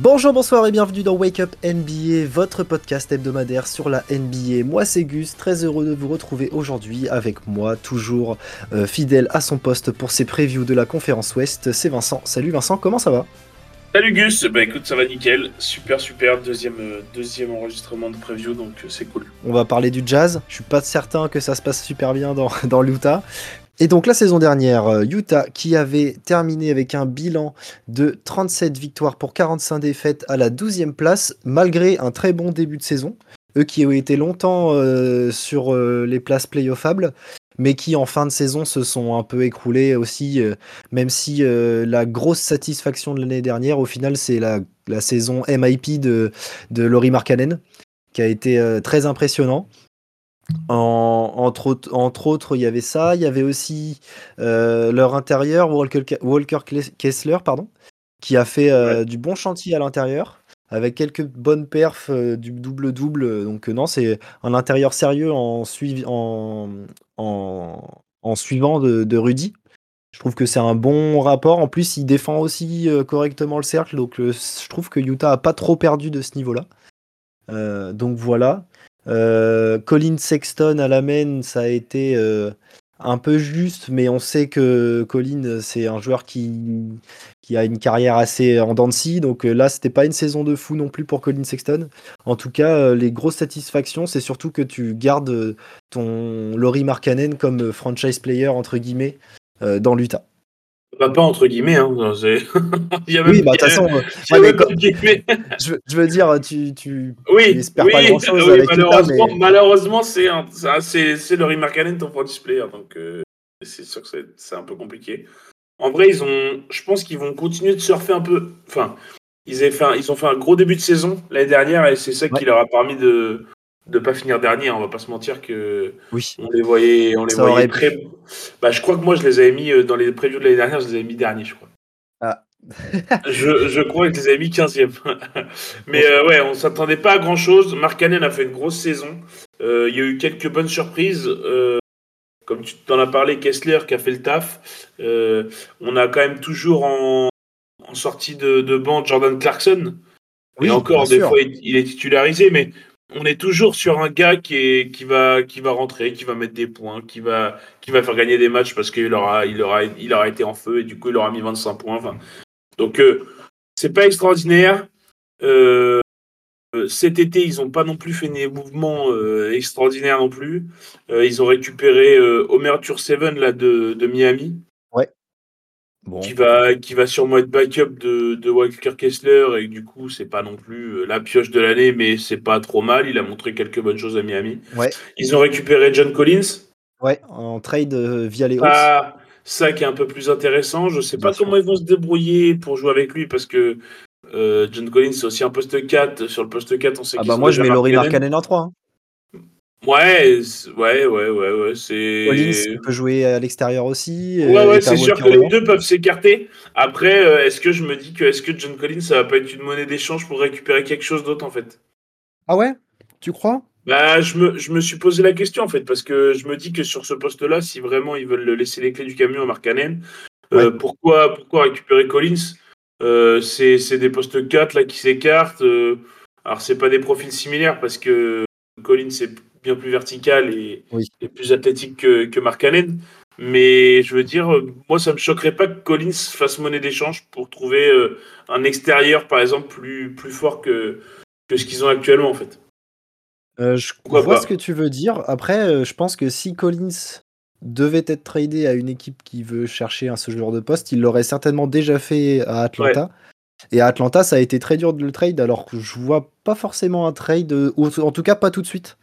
Bonjour, bonsoir et bienvenue dans Wake Up NBA, votre podcast hebdomadaire sur la NBA. Moi c'est Gus, très heureux de vous retrouver aujourd'hui avec moi, toujours euh, fidèle à son poste pour ses previews de la conférence Ouest. C'est Vincent. Salut Vincent, comment ça va? Salut Gus, bah écoute ça va nickel, super super, deuxième, euh, deuxième enregistrement de preview donc euh, c'est cool. On va parler du jazz, je suis pas certain que ça se passe super bien dans, dans l'Utah, et donc la saison dernière, euh, Utah qui avait terminé avec un bilan de 37 victoires pour 45 défaites à la 12e place, malgré un très bon début de saison. Eux qui ont été longtemps euh, sur euh, les places playoffables, mais qui en fin de saison se sont un peu écroulés aussi, même si la grosse satisfaction de l'année dernière, au final, c'est la, saison MIP de, de Laurie Markkanen, qui a été très impressionnant entre, autres, entre, autres, il y avait ça. Il y avait aussi euh, leur intérieur, Walker, Walker, Kessler, pardon, qui a fait euh, du bon chantier à l'intérieur, avec quelques bonnes perfs euh, du double-double. Donc, non, c'est un intérieur sérieux en, suivi, en, en, en suivant de, de, Rudy. Je trouve que c'est un bon rapport. En plus, il défend aussi correctement le cercle. Donc, je trouve que Utah a pas trop perdu de ce niveau-là. donc, voilà. Euh, Colin Sexton à la main, ça a été euh, un peu juste, mais on sait que Colin, c'est un joueur qui, qui a une carrière assez en dents de. Donc euh, là, c'était pas une saison de fou non plus pour Colin Sexton. En tout cas, les grosses satisfactions, c'est surtout que tu gardes ton Laurie Markkanen comme franchise player, entre guillemets, dans l'Utah. Bah, pas entre guillemets, hein. oui, bah de toute façon, je, je, veux dire, tu, tu, oui, tu espères pas grand chose oui, avec malheureusement, mais... malheureusement c'est c'est le Markkanen ton franchise player, donc euh, c'est sûr que c'est un peu compliqué. En vrai, ils ont, je pense qu'ils vont continuer de surfer un peu. Enfin, ils, avaient fait ils ont fait un gros début de saison l'année dernière et c'est ça qui leur a permis de, de pas finir dernier. On va pas se mentir que oui. on les voyait, on les voyait très. Bah, je crois que moi je les avais mis euh, dans les previews de l'année dernière, je les avais mis dernier, je crois. Ah. je, je, crois que je les avais mis 15e. Mais euh, ouais, on s'attendait pas à grand chose. Mark Cannon a fait une grosse saison. Euh, il y a eu quelques bonnes surprises. comme tu t'en as parlé, Kessler qui a fait le taf. on a quand même toujours en, en sortie de, de banc Jordan Clarkson. Oui, et encore, des fois, il, est titularisé, mais on est toujours sur un gars qui, va, qui va rentrer, qui va mettre des points, qui va, qui va faire gagner des matchs parce qu'il aura, il aura, été en feu et du coup il aura mis 25 points. Donc euh, c'est pas extraordinaire. Euh, cet été, ils n'ont pas non plus fait des mouvements euh, extraordinaires non plus. ils ont récupéré Homer Seven là, de, de Miami. Qui, va, qui va sûrement être backup de, de Walker Kessler et du coup c'est pas non plus euh, la pioche de l'année mais c'est pas trop mal. Il a montré quelques bonnes choses à Miami. Ouais. ils ont récupéré John Collins. Ouais en trade euh, via les ah, ça qui est un peu plus intéressant. Je sais pas comment ils vont se débrouiller pour jouer avec lui parce que euh, John Collins c'est aussi un poste 4 sur le poste 4 on sait ah bah moi je mets Laurie Markkanen. En 3 hein. Ouais, ouais, ouais, ouais, ouais. C'est. Collins peut jouer à l'extérieur aussi. Ouais, ouais, c'est sûr que les deux peuvent s'écarter. Après, euh, est-ce que je me dis que est-ce que John Collins ça va pas être une monnaie d'échange pour récupérer quelque chose d'autre en fait? Ah ouais? Tu crois? Bah, je me, je me suis posé la question en fait parce que je me dis que sur ce poste-là, si vraiment ils veulent laisser les clés du camion à Mark euh, pourquoi, pourquoi récupérer Collins? Euh, C'est des postes 4 là qui s'écartent. alors c'est pas des profils similaires parce que Collins c'est bien plus vertical et, plus athlétique que, que Mark Allen. Mais je veux dire, moi, ça me choquerait pas que Collins fasse monnaie d'échange pour trouver euh, un extérieur, par exemple, plus, plus fort que, que ce qu'ils ont actuellement, en fait. Euh, je vois ce que tu veux dire. Après, euh, je pense que si Collins devait être tradé à une équipe qui veut chercher un ce genre de poste, il l'aurait certainement déjà fait à Atlanta. Et à Atlanta, ça a été très dur de le trade, alors que je vois pas forcément un trade, ou en tout cas pas tout de suite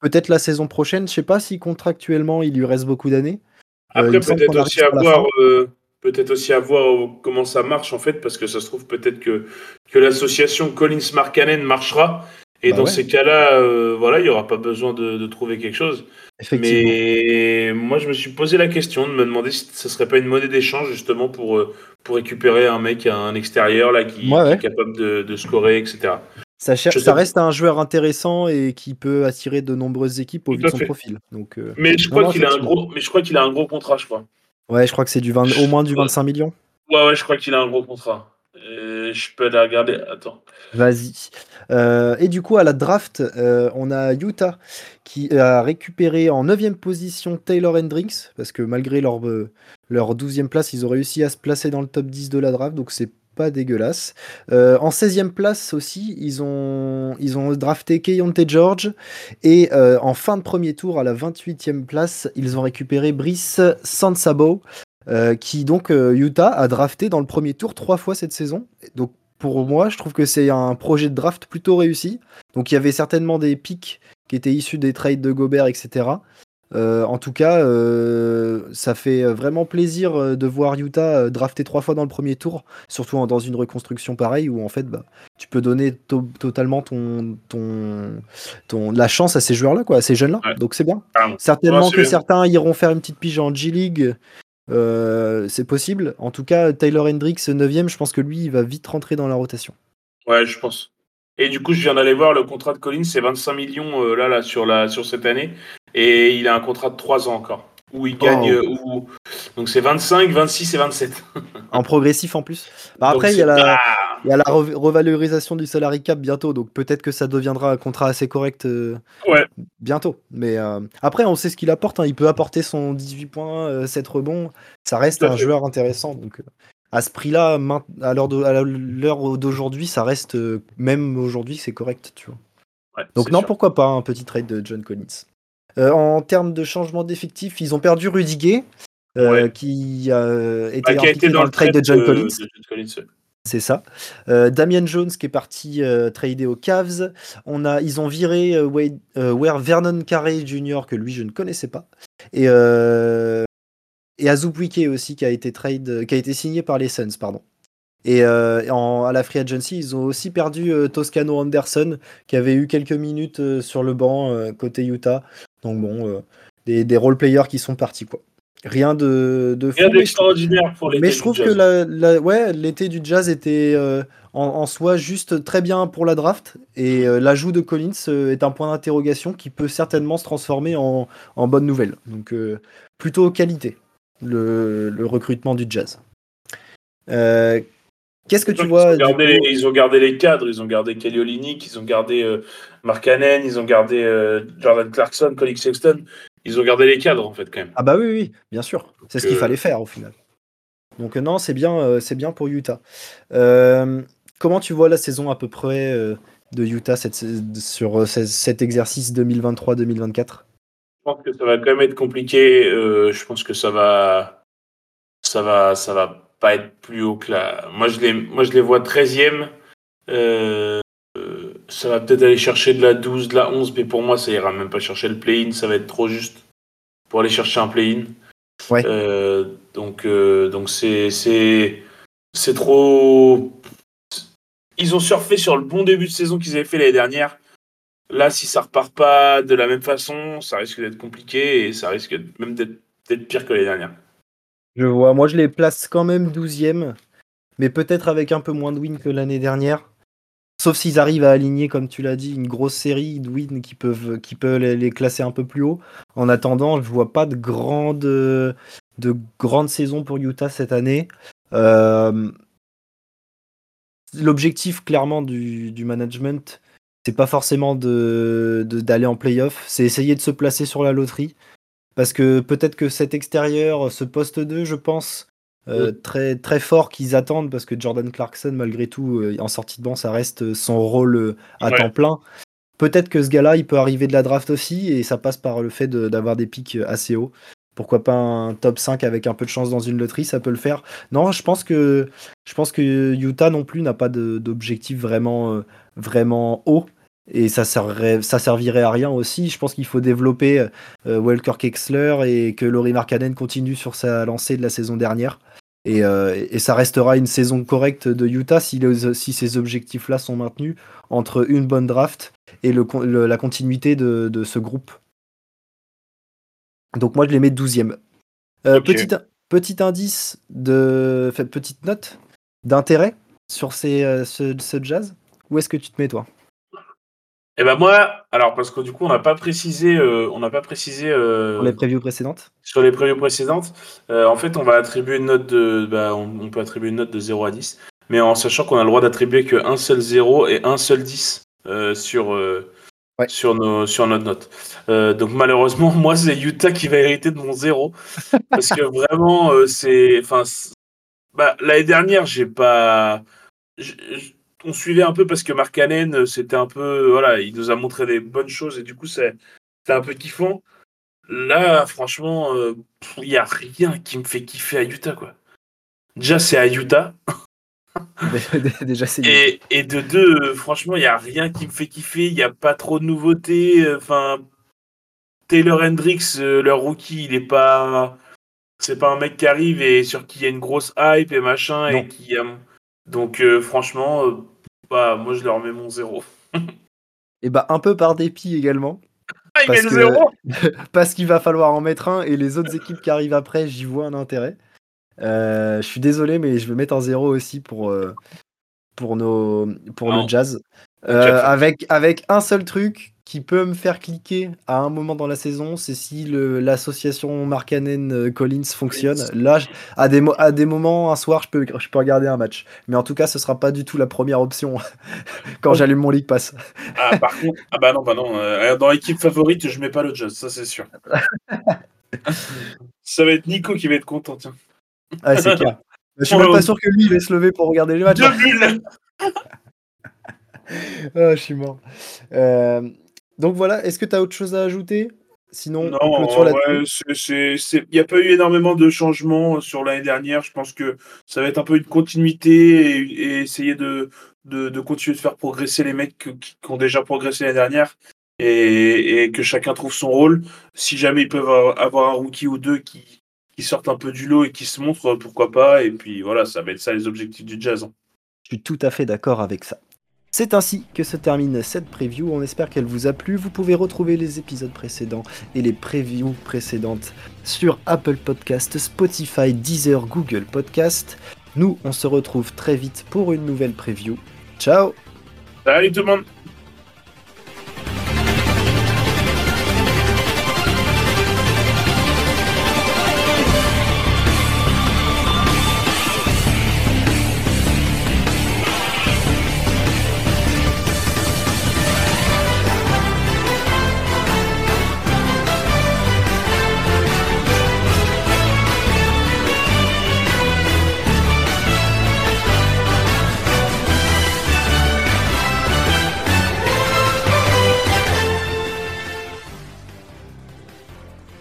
peut-être. la saison prochaine. Je sais pas si contractuellement il lui reste beaucoup d'années. Euh, Après, peut-être aussi, à voir, euh, peut-être aussi à voir comment ça marche en fait, parce que ça se trouve peut-être que, que l'association Collins Markkanen marchera. Et bah dans ces cas-là, euh, voilà, il n'y aura pas besoin de, trouver quelque chose. Mais moi, je me suis posé la question de me demander si ce serait pas une monnaie d'échange justement pour, pour récupérer un mec à un extérieur là qui, est capable de, de, scorer, etc. Ça, ça reste un joueur intéressant et qui peut attirer de nombreuses équipes au vu de son profil. Donc, euh, mais, je crois qu'il a un gros, mais je crois qu'il a un gros contrat, je crois. Ouais, je crois que c'est du 20... au moins du 25 millions. Ouais, ouais, je crois qu'il a un gros contrat. Euh, je peux la regarder. Attends. Vas-y. Euh, et du coup, à la draft, euh, on a Utah qui a récupéré en 9 position Taylor Hendricks, parce que malgré leur, leur 12e place, ils ont réussi à se placer dans le top 10 de la draft, donc c'est dégueulasse. en 16e place aussi, ils ont, ils ont drafté Keyonte George, et en fin de premier tour, à la 28e place, ils ont récupéré Brice Sansabo, euh, qui donc euh, Utah a drafté dans le premier tour trois fois cette saison. Donc pour moi, je trouve que c'est un projet de draft plutôt réussi. Donc il y avait certainement des pics qui étaient issus des trades de Gobert, etc. Euh, en tout cas, ça fait vraiment plaisir de voir Utah drafter trois fois dans le premier tour, surtout dans une reconstruction pareille où en fait bah, tu peux donner totalement ton, ton, ton, la chance à ces joueurs-là, quoi, à ces jeunes-là. Donc c'est bien. Certainement que certains iront faire une petite pige en G-League euh, c'est possible. En tout cas, Tyler Hendricks, 9ème, je pense que lui, il va vite rentrer dans la rotation. Ouais, je pense. Et du coup, je viens d'aller voir le contrat de Collins, c'est 25 millions euh, là, là sur, la, sur cette année. Et il a un contrat de 3 ans encore. Où il gagne. Oh. Donc c'est 25, 26 et 27. en progressif en plus. Bah, après, il y a la. Il y a la revalorisation du salary cap bientôt, donc peut-être que ça deviendra un contrat assez correct euh, bientôt. Mais euh, après, on sait ce qu'il apporte. Hein. Il peut apporter son 18 points, 7 euh, rebonds. Ça reste un joueur intéressant. Donc à ce prix-là, à l'heure d'aujourd'hui, ça reste, même aujourd'hui, c'est correct. Tu vois. donc non, pourquoi pas un petit trade de John Collins. en termes de changement d'effectif, ils ont perdu Rudiger. qui a été bah, dans, le trade de John Collins. C'est ça. Euh, Damien Jones qui est parti euh, trader aux Cavs. On a, ils ont viré euh, Vernon Carey Jr. que lui je ne connaissais pas. Et, et Azubwike aussi qui a été trade, qui a été signé par les Suns, pardon. Et à la free agency, ils ont aussi perdu Toscano Anderson qui avait eu quelques minutes sur le banc côté Utah. Donc bon, des, des role players qui sont partis quoi. Rien de, de Rien d'extraordinaire pour l'été. Mais je trouve que la, ouais, l'été du jazz était euh, en, soi juste très bien pour la draft. Et euh, l'ajout de Collins euh, est un point d'interrogation qui peut certainement se transformer en, en bonne nouvelle. Donc plutôt qualité, le, le, recrutement du jazz. Qu'est-ce que tu vois ils ont, gardé, ils ont, gardé, les cadres, ils ont gardé Kelly Olynyk, ils ont gardé Mark Hannon, ils ont gardé Jordan Clarkson, Colin Sexton. Ils ont gardé les cadres en fait quand même. Ah bah oui, oui, bien sûr. C'est ce qu'il fallait faire au final. Donc euh, non, c'est bien, euh, c'est bien pour Utah. Euh, comment tu vois la saison à peu près de Utah sur cet exercice 2023-2024 Je pense que ça va quand même être compliqué. je pense que ça va, ça va, ça va pas être plus haut que là. Moi je les, moi je les vois 13e ça va peut-être aller chercher de la 12, de la 11, mais pour moi, ça ira même pas chercher le play-in, ça va être trop juste pour aller chercher un play-in. Ouais. Euh, donc, euh, donc c'est, c'est, c'est trop. Ils ont surfé sur le bon début de saison qu'ils avaient fait l'année dernière. Là, si ça repart pas de la même façon, ça risque d'être compliqué et ça risque même d'être, pire que l'année dernière. Je vois. Moi, je les place quand même 12e, mais peut-être avec un peu moins de win que l'année dernière. Sauf s'ils arrivent à aligner, comme tu l'as dit, une grosse série de wins qui peuvent, qui peuvent les, classer un peu plus haut. En attendant, je vois pas de grande, de grande saison pour Utah cette année. Euh, l'objectif clairement du, du management, c'est pas forcément de, d'aller en playoff, c'est essayer de se placer sur la loterie. Parce que peut-être que cet extérieur, ce poste 2, je pense, euh, très, très fort qu'ils attendent parce que Jordan Clarkson, malgré tout, euh, en sortie de banc, ça reste son rôle euh, à temps plein. Peut-être que ce gars-là, il peut arriver de la draft aussi et ça passe par le fait d'avoir des pics assez hauts. Pourquoi pas un top 5 avec un peu de chance dans une loterie, ça peut le faire. Non, je pense que, je pense que Utah non plus n'a pas d'objectif vraiment, vraiment haut et ça, ça servirait à rien aussi. Je pense qu'il faut développer Walker Kexler et que Laurie Markkanen continue sur sa lancée de la saison dernière. Euh, et, ça restera une saison correcte de Utah si, si ces objectifs-là sont maintenus entre une bonne draft et le, la continuité de, ce groupe. Donc moi je les mets 12e. Euh, petit, petit, indice de. petite note d'intérêt sur ces, euh, ce, ce jazz. Où est-ce que tu te mets toi? Eh ben moi, alors parce que du coup on n'a pas précisé, euh, on n'a pas précisé euh, sur les previews précédentes? Sur les previews précédentes, euh, en fait on va attribuer une note de, bah, on, peut attribuer une note de 0 à 10. mais en sachant qu'on a le droit d'attribuer qu'un seul 0 et un seul 10 sur, sur, nos, sur notre note. donc malheureusement, moi, c'est Utah qui va hériter de mon 0. parce que vraiment, c'est. Enfin, bah, l'année dernière, j'ai pas. On suivait un peu parce que Mark Cannon, c'était un peu. Voilà, il nous a montré des bonnes choses et du coup, c'est un peu kiffant. Là, franchement, il n'y a rien qui me fait kiffer à Utah, quoi. Déjà, c'est à Utah. Déjà, c'est et, et, de deux, franchement, il n'y a rien qui me fait kiffer. Il n'y a pas trop de nouveautés. Enfin, Taylor Hendricks, leur rookie, il est pas. C'est pas un mec qui arrive et sur qui il y a une grosse hype et machin. Et qui, donc, franchement, bah, moi, je leur mets mon zéro. et bah, un peu par dépit également. Ah, parce, parce qu'il va falloir en mettre un et les autres équipes qui arrivent après, j'y vois un intérêt. Euh, je suis désolé, mais je vais mettre un zéro aussi pour, euh, pour, nos, pour le jazz. Euh, avec, avec un seul truc qui peut me faire cliquer à un moment dans la saison, c'est si l'association Markkanen-Collins fonctionne. Là, à des, à des moments, un soir, je peux, je peux regarder un match. Mais en tout cas, ce sera pas du tout la première option quand j'allume mon League Pass. ah, par contre, ah bah non, bah non. dans l'équipe favorite, je mets pas le Jazz, ça c'est sûr. ça va être Nico qui va être content, tiens. Ah, c'est clair. Je suis même pas sûr que lui, il va se lever pour regarder les matchs. ah, je suis mort. Euh, donc voilà, est-ce que tu as autre chose à ajouter? Sinon, non, il n'y a pas eu énormément de changements euh, sur l'année dernière. Je pense que ça va être un peu une continuité et, essayer de, de, continuer de faire progresser les mecs qui, ont déjà progressé l'année dernière et, et, que chacun trouve son rôle. Si jamais ils peuvent avoir un rookie ou deux qui, qui sortent un peu du lot et qui se montrent, pourquoi pas? Et puis voilà, ça va être ça les objectifs du jazz. Hein. Je suis tout à fait d'accord avec ça. C'est ainsi que se termine cette preview. On espère qu'elle vous a plu. Vous pouvez retrouver les épisodes précédents et les previews précédentes sur Apple Podcast, Spotify, Deezer, Google Podcast. Nous, on se retrouve très vite pour une nouvelle preview. Ciao Salut tout le monde